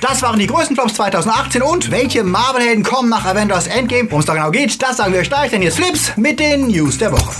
Das waren die größten Flops 2018 und welche Marvel-Helden kommen nach Avengers Endgame? Worum es da genau geht, das sagen wir euch gleich, denn ist Flips mit den News der Woche.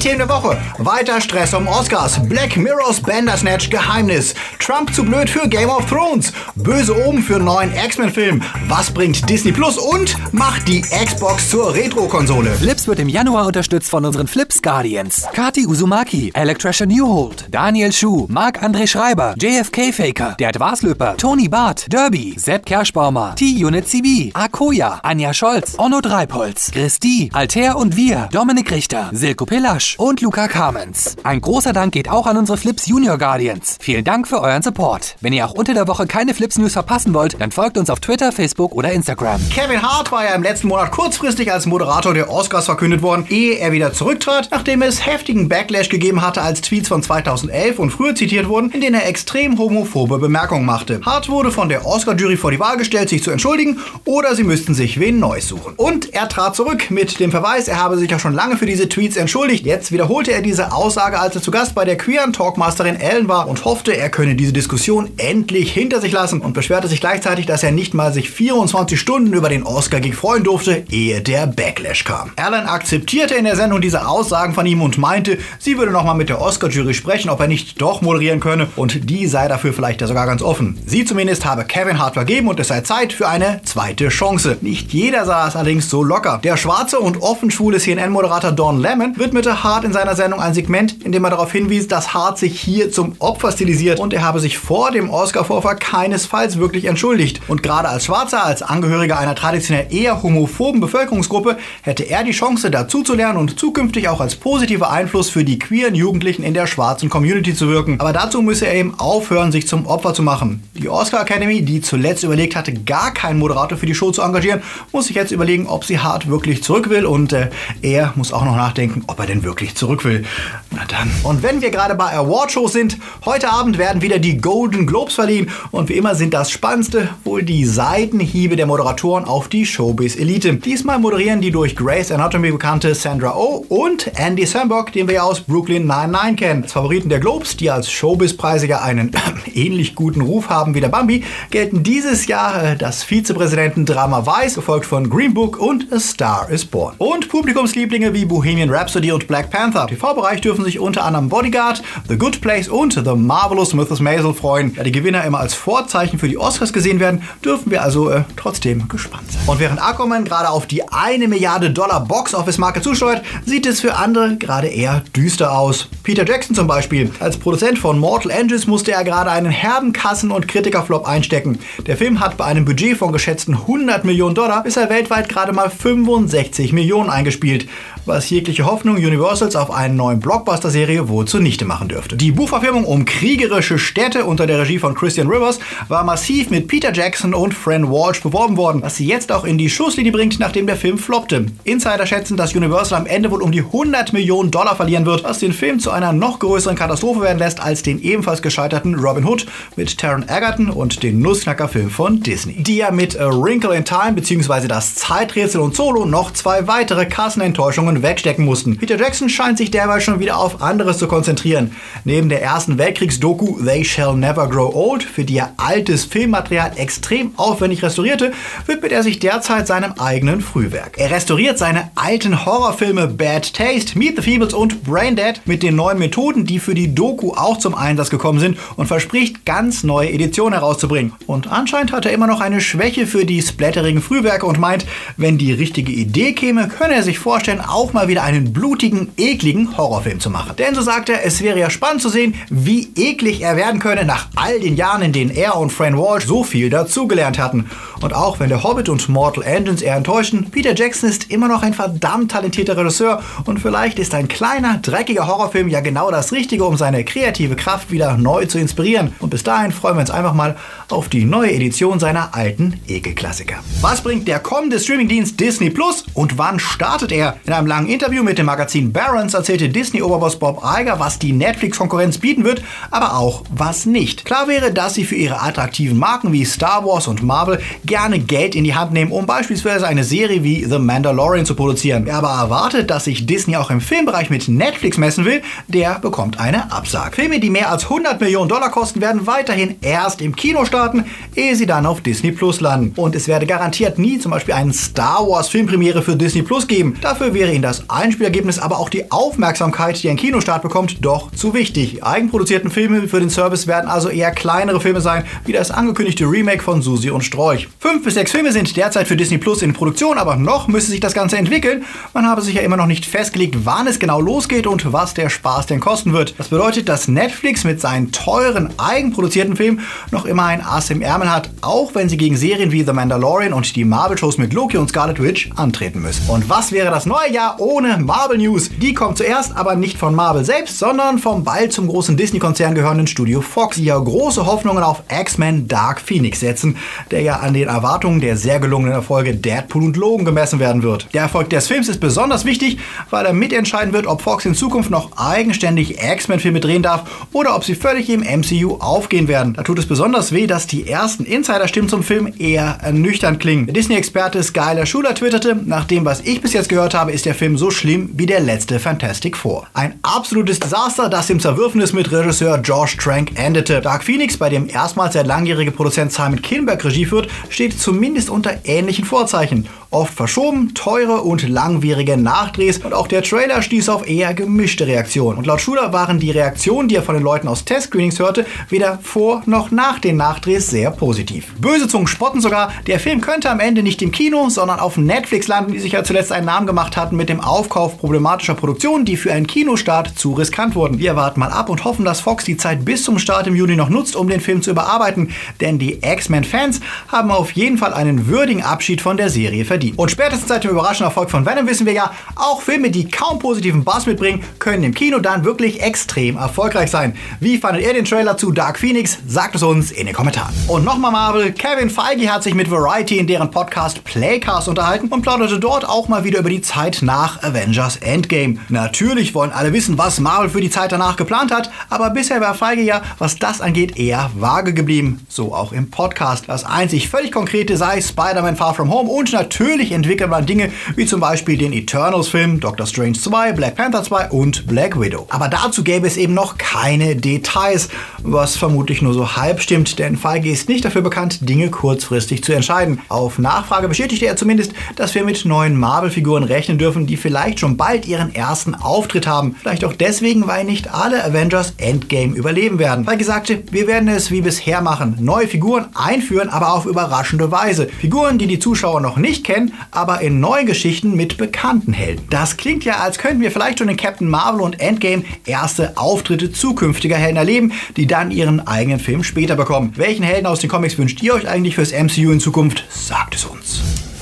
Themen der Woche. Weiter Stress um Oscars. Black Mirrors Bandersnatch Geheimnis. Trump zu blöd für Game of Thrones. Böse oben für neuen X-Men-Film. Was bringt Disney Plus und macht die Xbox zur Retro-Konsole. Flips wird im Januar unterstützt von unseren Flips Guardians. Kati Uzumaki, Electrician Newhold, Daniel Schuh, Marc-André Schreiber, JFK Faker, Dert Waslöper, Tony Barth, Derby, Sepp Kerschbaumer, T-Unit CB, Akoya, Anja Scholz, Onno Dreipolz, Christi, Alter und wir, Dominik Richter, Silko Pillasch, Rasch und Luca Kamens. Ein großer Dank geht auch an unsere Flips Junior Guardians. Vielen Dank für euren Support. Wenn ihr auch unter der Woche keine Flips News verpassen wollt, dann folgt uns auf Twitter, Facebook oder Instagram. Kevin Hart war ja im letzten Monat kurzfristig als Moderator der Oscars verkündet worden, ehe er wieder zurücktrat, nachdem es heftigen Backlash gegeben hatte, als Tweets von 2011 und früher zitiert wurden, in denen er extrem homophobe Bemerkungen machte. Hart wurde von der Oscar-Jury vor die Wahl gestellt, sich zu entschuldigen oder sie müssten sich wen Neues suchen. Und er trat zurück mit dem Verweis, er habe sich ja schon lange für diese Tweets entschuldigt. Jetzt wiederholte er diese Aussage, als er zu Gast bei der queeren Talkmasterin Ellen war und hoffte, er könne diese Diskussion endlich hinter sich lassen und beschwerte sich gleichzeitig, dass er nicht mal sich 24 Stunden über den Oscar-Gig freuen durfte, ehe der Backlash kam. Ellen akzeptierte in der Sendung diese Aussagen von ihm und meinte, sie würde nochmal mit der Oscar-Jury sprechen, ob er nicht doch moderieren könne und die sei dafür vielleicht ja sogar ganz offen. Sie zumindest habe Kevin Hart vergeben und es sei Zeit für eine zweite Chance. Nicht jeder sah es allerdings so locker. Der schwarze und offen schwule CNN-Moderator Don Lemon widmete Hart in seiner Sendung ein Segment, in dem er darauf hinwies, dass Hart sich hier zum Opfer stilisiert und er habe sich vor dem Oscar-Vorfall keinesfalls wirklich entschuldigt. Und gerade als Schwarzer, als Angehöriger einer traditionell eher homophoben Bevölkerungsgruppe, hätte er die Chance dazu zu lernen und zukünftig auch als positiver Einfluss für die queeren Jugendlichen in der schwarzen Community zu wirken. Aber dazu müsse er eben aufhören, sich zum Opfer zu machen. Die Oscar Academy, die zuletzt überlegt hatte, gar keinen Moderator für die Show zu engagieren, muss sich jetzt überlegen, ob sie Hart wirklich zurück will und äh, er muss auch noch nachdenken, ob er denn wirklich zurück zurück will. Na dann. Und wenn wir gerade bei Awardshows sind, heute Abend werden wieder die Golden Globes verliehen und wie immer sind das Spannendste wohl die Seitenhiebe der Moderatoren auf die Showbiz-Elite. Diesmal moderieren die durch Grey's Anatomy bekannte Sandra Oh und Andy Samberg, den wir ja aus Brooklyn 99 kennen. Als Favoriten der Globes, die als Showbiz-Preise ja einen ähnlich guten Ruf haben wie der Bambi, gelten dieses Jahr äh, das Vizepräsidenten-Drama Vice, gefolgt von Green Book und A Star is Born. Und Publikumslieblinge wie Bohemian Rhapsody und Black Panther Panther. TV-Bereich dürfen sich unter anderem Bodyguard, The Good Place und The Marvelous Mrs. Maisel freuen. Da die Gewinner immer als Vorzeichen für die Oscars gesehen werden, dürfen wir also äh, trotzdem gespannt sein. Und während Aquaman gerade auf die eine Milliarde Dollar Box-Office-Marke zusteuert, sieht es für andere gerade eher düster aus. Peter Jackson zum Beispiel. Als Produzent von Mortal Engines musste er gerade einen herben Kassen- und Kritikerflop einstecken. Der Film hat bei einem Budget von geschätzten 100 Millionen Dollar bisher weltweit gerade mal 65 Millionen eingespielt, was jegliche Hoffnung Universals auf einen neuen Blockbuster-Serie wohl zunichte machen dürfte. Die Buchverfilmung um kriegerische Städte unter der Regie von Christian Rivers war massiv mit Peter Jackson und Fran Walsh beworben worden, was sie jetzt auch in die Schusslinie bringt, nachdem der Film floppte. Insider schätzen, dass Universal am Ende wohl um die 100 Millionen Dollar verlieren wird, was den Film zu einer noch größeren Katastrophe werden lässt als den ebenfalls gescheiterten Robin Hood mit Taron Egerton und den Nussknacker-Film von Disney. Die ja mit A Wrinkle in Time bzw. das Zeiträtsel und Solo noch zwei weitere Kassenenttäuschungen wegstecken mussten. Peter Jackson scheint sich derweil schon wieder auf anderes zu konzentrieren. Neben der ersten Weltkriegs-Doku They Shall Never Grow Old, für die er altes Filmmaterial extrem aufwendig restaurierte, widmet er sich derzeit seinem eigenen Frühwerk. Er restauriert seine alten Horrorfilme Bad Taste, Meet the Feebles und Braindead mit den neuen Methoden, die für die Doku auch zum Einsatz gekommen sind und verspricht, ganz neue Editionen herauszubringen. Und anscheinend hat er immer noch eine Schwäche für die splatterigen Frühwerke und meint, wenn die richtige Idee käme, könne er sich vorstellen, auch mal wieder einen blutigen, ekligen Horrorfilm zu machen. Denn so sagt er, es wäre ja spannend zu sehen, wie eklig er werden könne nach all den Jahren, in denen er und Fran Walsh so viel dazugelernt hatten. Und auch wenn der Hobbit und Mortal Engines eher enttäuschen, Peter Jackson ist immer noch ein verdammt talentierter Regisseur und vielleicht ist ein kleiner, dreckiger Horrorfilm ja genau das Richtige, um seine kreative Kraft wieder neu zu inspirieren. Und bis dahin freuen wir uns einfach mal auf die neue Edition seiner alten Ekelklassiker. Was bringt der kommende Streamingdienst Disney Plus und wann startet er? In einem langen Interview mit dem Magazin Barons erzählte Disney-Oberboss Bob Iger, was die Netflix-Konkurrenz bieten wird, aber auch was nicht. Klar wäre, dass sie für ihre attraktiven Marken wie Star Wars und Marvel gerne Geld in die Hand nehmen, um beispielsweise eine Serie wie The Mandalorian zu produzieren. Wer aber erwartet, dass sich Disney auch im Filmbereich mit Netflix messen will, der bekommt eine Absage. Filme, die mehr als 100 Millionen Dollar kosten, werden weiterhin erst im Kino starten, ehe sie dann auf Disney Plus landen. Und es werde garantiert nie zum Beispiel einen Star Wars Filmpremiere für Disney Plus geben. Dafür wäre ihnen das Einspielergebnis, aber auch die Aufmerksamkeit, die ein Kinostart bekommt, doch zu wichtig. Eigenproduzierten Filme für den Service werden also eher kleinere Filme sein, wie das angekündigte Remake von Susi und Strolch. Fünf bis sechs Filme sind derzeit für Disney Plus in Produktion, aber noch müsste sich das Ganze entwickeln. Man habe sich ja immer noch nicht festgelegt, wann es genau losgeht und was der Spaß denn kosten wird. Das bedeutet, dass Netflix mit seinen teuren eigenproduzierten Filmen noch immer ein Ass im Ärmel hat, auch wenn sie gegen Serien wie The Mandalorian und die Marvel-Shows mit Loki und Scarlet Witch antreten müssen. Und was wäre das neue Jahr ohne Marvel News? Die kommt zuerst aber nicht von Marvel selbst, sondern vom bald zum großen Disney-Konzern gehörenden Studio Fox, die ja große Hoffnungen auf X-Men Dark Phoenix setzen, der ja an den Erwartungen der sehr gelungenen Erfolge Deadpool und Logan gemessen werden wird. Der Erfolg des Films ist besonders wichtig, weil er mitentscheiden wird, ob Fox in Zukunft noch eigenständig X-Men-Filme drehen darf oder ob sie völlig im MCU aufgehen werden. Da tut es besonders weh, dass die ersten Insider-Stimmen zum Film eher ernüchternd klingen. Der Disney-Experte Skyler Schuler twitterte, nach dem, was ich bis jetzt gehört habe, ist der Film so schlimm wie der letzte Fantastic Four. Ein absolutes Desaster, das im Zerwürfnis mit Regisseur Josh Trank endete. Dark Phoenix, bei dem erstmals der langjährige Produzent Simon Kinberg Regie führt, steht zumindest unter ähnlichen Vorzeichen. Oft verschoben, teure und langwierige Nachdrehs und auch der Trailer stieß auf eher gemischte Reaktionen. Und laut Schuler waren die Reaktionen, die er von den Leuten aus Testscreenings hörte, weder vor noch nach den Nachdrehs sehr positiv. Böse Zungen spotten sogar, der Film könnte am Ende nicht im Kino, sondern auf Netflix landen, die sich ja zuletzt einen Namen gemacht hatten mit dem Aufkauf problematischer Produktionen, die für einen Kinostart zu riskant wurden. Wir warten mal ab und hoffen, dass Fox die Zeit bis zum Start im Juni noch nutzt, um den Film zu überarbeiten, denn die X-Men-Fans haben auf jeden Fall einen würdigen Abschied von der Serie verdient verdient. Und spätestens seit dem überraschenden Erfolg von Venom wissen wir ja, auch Filme, die kaum positiven Buzz mitbringen, können im Kino dann wirklich extrem erfolgreich sein. Wie fandet ihr den Trailer zu Dark Phoenix? Sagt es uns in den Kommentaren. Und nochmal Marvel, Kevin Feige hat sich mit Variety in deren Podcast Playcast unterhalten und plauderte dort auch mal wieder über die Zeit nach Avengers Endgame. Natürlich wollen alle wissen, was Marvel für die Zeit danach geplant hat, aber bisher war Feige ja, was das angeht, eher vage geblieben. So auch im Podcast. Das einzig völlig konkrete sei Spider-Man Far From Home und natürlich Natürlich entwickelt man Dinge wie zum Beispiel den Eternals-Film, Doctor Strange 2, Black Panther 2 und Black Widow. Aber dazu gäbe es eben noch keine Details, was vermutlich nur so halb stimmt, denn Feige ist nicht dafür bekannt, Dinge kurzfristig zu entscheiden. Auf Nachfrage bestätigte er zumindest, dass wir mit neuen Marvel-Figuren rechnen dürfen, die vielleicht schon bald ihren ersten Auftritt haben. Vielleicht auch deswegen, weil nicht alle Avengers Endgame überleben werden. Feige sagte, wir werden es wie bisher machen, neue Figuren einführen, aber auf überraschende Weise. Figuren, die die Zuschauer noch nicht kennen, kennen, aber in neuen Geschichten mit bekannten Helden. Das klingt ja, als könnten wir vielleicht schon in Captain Marvel und Endgame erste Auftritte zukünftiger Helden erleben, die dann ihren eigenen Film später bekommen. Welchen Helden aus den Comics wünscht ihr euch eigentlich fürs MCU in Zukunft? Sagt es uns.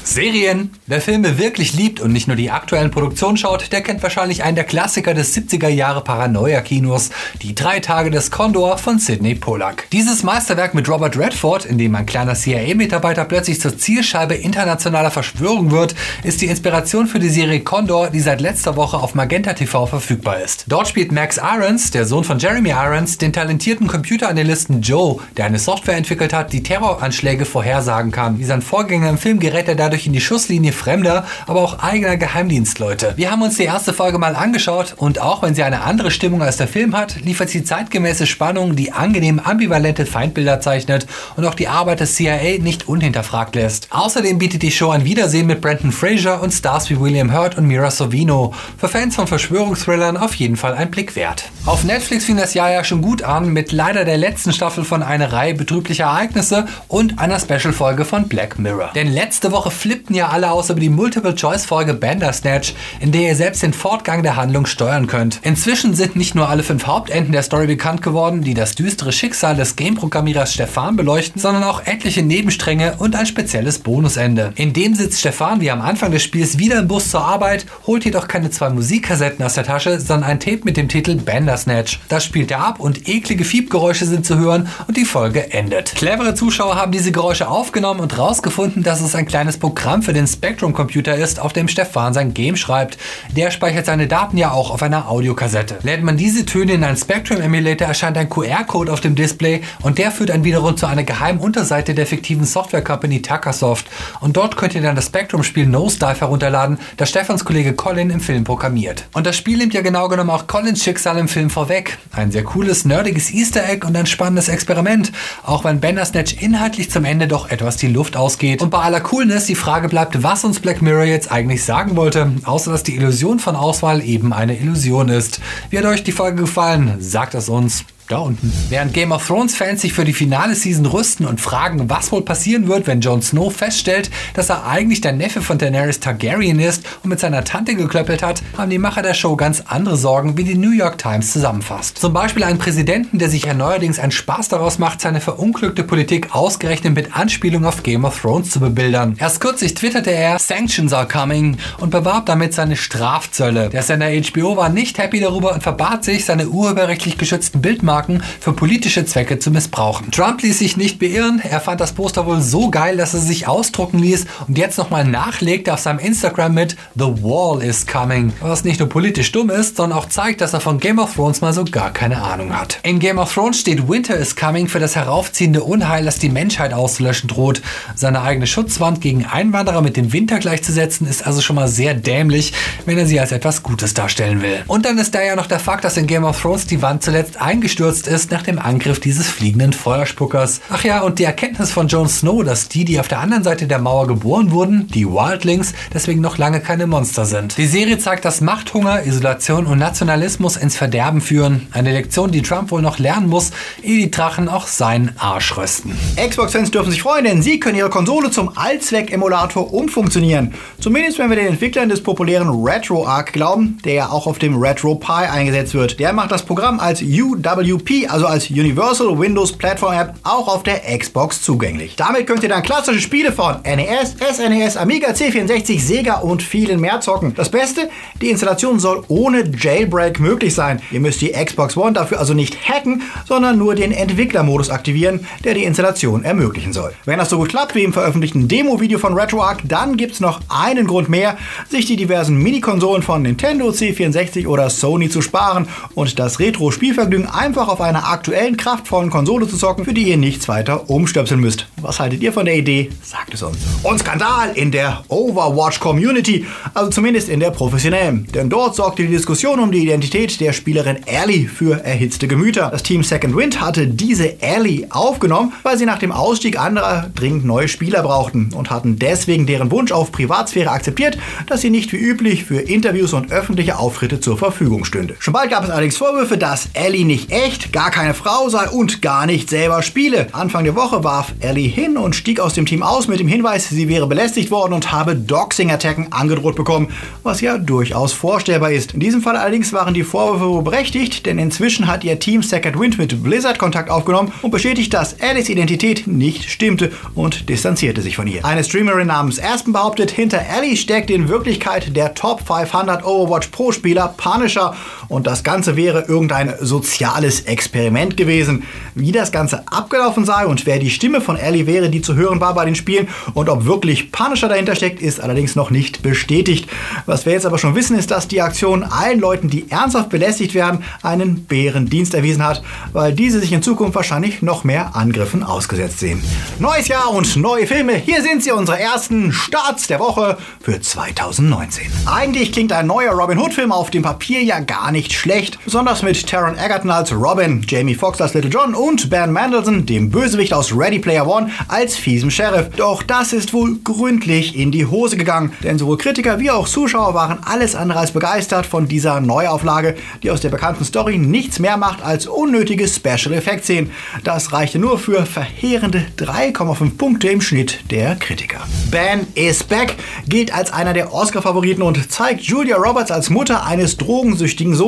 Serien. Wer Filme wirklich liebt und nicht nur die aktuellen Produktionen schaut, der kennt wahrscheinlich einen der Klassiker des 70er Jahre Paranoia-Kinos, Die drei Tage des Condor von Sidney Pollack. Dieses Meisterwerk mit Robert Redford, in dem ein kleiner CIA-Mitarbeiter plötzlich zur Zielscheibe internationaler Verschwörung wird, ist die Inspiration für die Serie Condor, die seit letzter Woche auf Magenta TV verfügbar ist. Dort spielt Max Irons, der Sohn von Jeremy Irons, den talentierten Computeranalysten Joe, der eine Software entwickelt hat, die Terroranschläge vorhersagen kann. Wie sein Vorgänger im Film gerät er dadurch in die Schusslinie fremder, aber auch eigener Geheimdienstleute. Wir haben uns die erste Folge mal angeschaut und auch wenn sie eine andere Stimmung als der Film hat, liefert sie zeitgemäße Spannung, die angenehm ambivalente Feindbilder zeichnet und auch die Arbeit des CIA nicht unhinterfragt lässt. Außerdem bietet die Show ein Wiedersehen mit Brandon Fraser und Stars wie William Hurt und Mira Sorvino. Für Fans von Verschwörungsthrillern auf jeden Fall ein Blick wert. Auf Netflix fing das Jahr ja schon gut an mit leider der letzten Staffel von einer Reihe betrüblicher Ereignisse und einer Special-Folge von Black Mirror. Denn letzte Woche flippten ja alle aus über die Multiple-Choice-Folge Bandersnatch, in der ihr selbst den Fortgang der Handlung steuern könnt. Inzwischen sind nicht nur alle fünf Hauptenden der Story bekannt geworden, die das düstere Schicksal des Game-Programmierers Stefan beleuchten, sondern auch etliche Nebenstränge und ein spezielles Bonusende. In dem sitzt Stefan wie am Anfang des Spiels wieder im Bus zur Arbeit, holt jedoch keine zwei Musikkassetten aus der Tasche, sondern ein Tape mit dem Titel Bandersnatch. Das spielt er ab und eklige Fiebgeräusche sind zu hören und die Folge endet. Clevere Zuschauer haben diese Geräusche aufgenommen und rausgefunden, dass es ein kleines Programm Programm für den Spectrum-Computer ist, auf dem Stefan sein Game schreibt. Der speichert seine Daten ja auch auf einer Audiokassette. Lädt man diese Töne in einen Spectrum-Emulator, erscheint ein QR-Code auf dem Display und der führt dann wiederum zu einer geheimen Unterseite der fiktiven Software-Company Takasoft. Und dort könnt ihr dann das Spectrum-Spiel Nosedive herunterladen, das Stefans Kollege Colin im Film programmiert. Und das Spiel nimmt ja genau genommen auch Collins Schicksal im Film vorweg. Ein sehr cooles, nerdiges Easter Egg und ein spannendes Experiment, auch wenn Bandersnatch inhaltlich zum Ende doch etwas die Luft ausgeht. Und bei aller Coolness die Frage bleibt, was uns Black Mirror jetzt eigentlich sagen wollte, außer dass die Illusion von Auswahl eben eine Illusion ist. Wie hat euch die Folge gefallen? Sagt es uns da unten. Während Game of Thrones Fans sich für die finale Season rüsten und fragen, was wohl passieren wird, wenn Jon Snow feststellt, dass er eigentlich der Neffe von Daenerys Targaryen ist und mit seiner Tante geklöppelt hat, haben die Macher der Show ganz andere Sorgen, wie die New York Times zusammenfasst. Zum Beispiel einen Präsidenten, der sich ja neuerdings einen Spaß daraus macht, seine verunglückte Politik ausgerechnet mit Anspielung auf Game of Thrones zu bebildern. Erst kürzlich twitterte er, Sanctions are coming und bewarb damit seine Strafzölle. Der Sender HBO war nicht happy darüber und verbat sich, seine urheberrechtlich geschützten Bildmarken Marken für politische Zwecke zu missbrauchen. Trump ließ sich nicht beirren, er fand das Poster wohl so geil, dass er sich ausdrucken ließ und jetzt nochmal nachlegte auf seinem Instagram mit The Wall is coming. Was nicht nur politisch dumm ist, sondern auch zeigt, dass er von Game of Thrones mal so gar keine Ahnung hat. In Game of Thrones steht Winter is coming für das heraufziehende Unheil, das die Menschheit auszulöschen droht. Seine eigene Schutzwand gegen Einwanderer mit dem Winter gleichzusetzen, ist also schon mal sehr dämlich, wenn er sie als etwas Gutes darstellen will. Und dann ist da ja noch der Fakt, dass in Game of Thrones die Wand zuletzt eingestürzt abgestürzt ist nach dem Angriff dieses fliegenden Feuerspuckers. Ach ja, und die Erkenntnis von Jon Snow, dass die, die auf der anderen Seite der Mauer geboren wurden, die Wildlings, deswegen noch lange keine Monster sind. Die Serie zeigt, dass Machthunger, Isolation und Nationalismus ins Verderben führen. Eine Lektion, die Trump wohl noch lernen muss, ehe die Drachen auch seinen Arsch rösten. Xbox-Fans dürfen sich freuen, denn sie können ihre Konsole zum Allzweck-Emulator umfunktionieren. Zumindest wenn wir den Entwicklern des populären RetroArch glauben, der ja auch auf dem Retro Pi eingesetzt wird. Der macht das Programm als UW UP, also als Universal Windows Platform App, auch auf der Xbox zugänglich. Damit könnt ihr dann klassische Spiele von NES, SNES, Amiga, C64, Sega und vielen mehr zocken. Das Beste, die Installation soll ohne Jailbreak möglich sein. Ihr müsst die Xbox One dafür also nicht hacken, sondern nur den Entwicklermodus aktivieren, der die Installation ermöglichen soll. Wenn das so gut klappt wie im veröffentlichten Demo-Video von RetroArch, dann gibt es noch einen Grund mehr, sich die diversen Mini-Konsolen von Nintendo, C64 oder Sony zu sparen und das Retro-Spielvergnügen einfach auf einer aktuellen, kraftvollen Konsole zu zocken, für die ihr nichts weiter umstöpseln müsst. Was haltet ihr von der Idee? Sagt es uns. Und Skandal in der Overwatch-Community, also zumindest in der professionellen. Denn dort sorgte die Diskussion um die Identität der Spielerin Ellie für erhitzte Gemüter. Das Team Second Wind hatte diese Ellie aufgenommen, weil sie nach dem Ausstieg anderer dringend neue Spieler brauchten und hatten deswegen deren Wunsch auf Privatsphäre akzeptiert, dass sie nicht wie üblich für Interviews und öffentliche Auftritte zur Verfügung stünde. Schon bald gab es allerdings Vorwürfe, dass Ellie nicht echt gar keine Frau sei und gar nicht selber spiele. Anfang der Woche warf Ellie hin und stieg aus dem Team aus mit dem Hinweis, sie wäre belästigt worden und habe Doxing-Attacken angedroht bekommen, was ja durchaus vorstellbar ist. In diesem Fall allerdings waren die Vorwürfe berechtigt, denn inzwischen hat ihr Team Second Wind mit Blizzard Kontakt aufgenommen und bestätigt, dass Ellies Identität nicht stimmte und distanzierte sich von ihr. Eine Streamerin namens Aspen behauptet, hinter Ellie steckt in Wirklichkeit der Top 500 Overwatch Pro Spieler Punisher und das Ganze wäre irgendein soziales Experiment gewesen. Wie das Ganze abgelaufen sei und wer die Stimme von Ellie wäre, die zu hören war bei den Spielen und ob wirklich Punisher dahinter steckt, ist allerdings noch nicht bestätigt. Was wir jetzt aber schon wissen, ist, dass die Aktion allen Leuten, die ernsthaft belästigt werden, einen Bärendienst erwiesen hat, weil diese sich in Zukunft wahrscheinlich noch mehr Angriffen ausgesetzt sehen. Neues Jahr und neue Filme. Hier sind sie, unsere ersten Starts der Woche für 2019. Eigentlich klingt ein neuer Robin Hood-Film auf dem Papier ja gar nicht schlecht, besonders mit Taron Egerton als Robin Jamie Foxx als Little John und Ben Mendelsohn, dem Bösewicht aus Ready Player One, als fiesen Sheriff. Doch das ist wohl gründlich in die Hose gegangen, denn sowohl Kritiker wie auch Zuschauer waren alles andere als begeistert von dieser Neuauflage, die aus der bekannten Story nichts mehr macht als unnötige Special Effects sehen. Das reichte nur für verheerende 3,5 Punkte im Schnitt der Kritiker. Ben is Back gilt als einer der Oscar-Favoriten und zeigt Julia Roberts als Mutter eines drogensüchtigen Sohnes.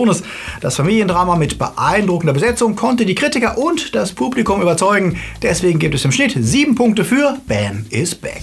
Das Familiendrama mit beeindruckender der Besetzung konnte die Kritiker und das Publikum überzeugen. Deswegen gibt es im Schnitt sieben Punkte für Ben is Back.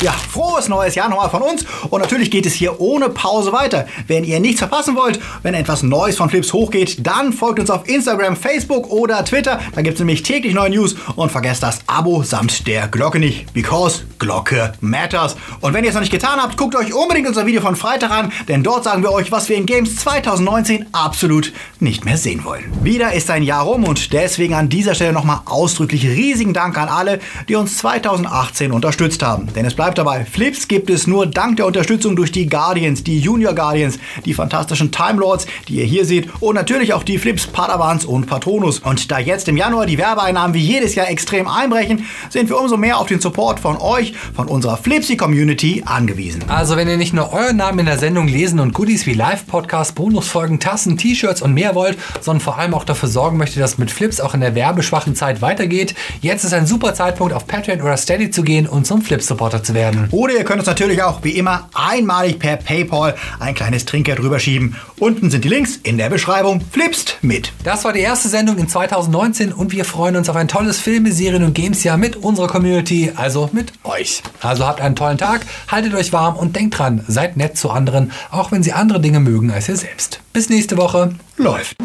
Ja, frohes neues Jahr nochmal von uns. Und natürlich geht es hier ohne Pause weiter. Wenn ihr nichts verpassen wollt, wenn etwas Neues von Flips hochgeht, dann folgt uns auf Instagram, Facebook oder Twitter. Da gibt es nämlich täglich neue News. Und vergesst das Abo samt der Glocke nicht. Because Glocke matters. Und wenn ihr es noch nicht getan habt, guckt euch unbedingt unser Video von Freitag an. Denn dort sagen wir euch, was wir in Games 2019 absolut nicht mehr sehen wollen. Wieder ist ein Jahr rum und deswegen an dieser Stelle nochmal ausdrücklich riesigen Dank an alle, die uns 2018 unterstützt haben. Denn es bleibt dabei, Flips gibt es nur dank der Unterstützung durch die Guardians, die Junior Guardians, die fantastischen Time Lords, die ihr hier seht und natürlich auch die Flips Padawans und Patronus. Und da jetzt im Januar die Werbeeinnahmen wie jedes Jahr extrem einbrechen, sind wir umso mehr auf den Support von euch, von unserer Flipsy Community angewiesen. Also wenn ihr nicht nur euren Namen in der Sendung lesen und Goodies wie Live-Podcasts, Bonusfolgen, Tassen, T-Shirts und mehr wollt, sondern vor allem auch dafür sorgen möchtet, dass mit Flips auch in der werbeschwachen Zeit weitergeht, jetzt ist ein super Zeitpunkt auf Patreon oder Steady zu gehen und zum Flips-Supporter zu werden. Oder ihr könnt uns natürlich auch wie immer einmalig per PayPal ein kleines Trinkgeld rüberschieben. Unten sind die Links in der Beschreibung. Flipst mit. Das war die erste Sendung in 2019 und wir freuen uns auf ein tolles Filme, Serien und Games-Jahr mit unserer Community, also mit euch. Also habt einen tollen Tag, haltet euch warm und denkt dran, seid nett zu anderen, auch wenn sie andere Dinge mögen als ihr selbst. Bis nächste Woche. Läuft.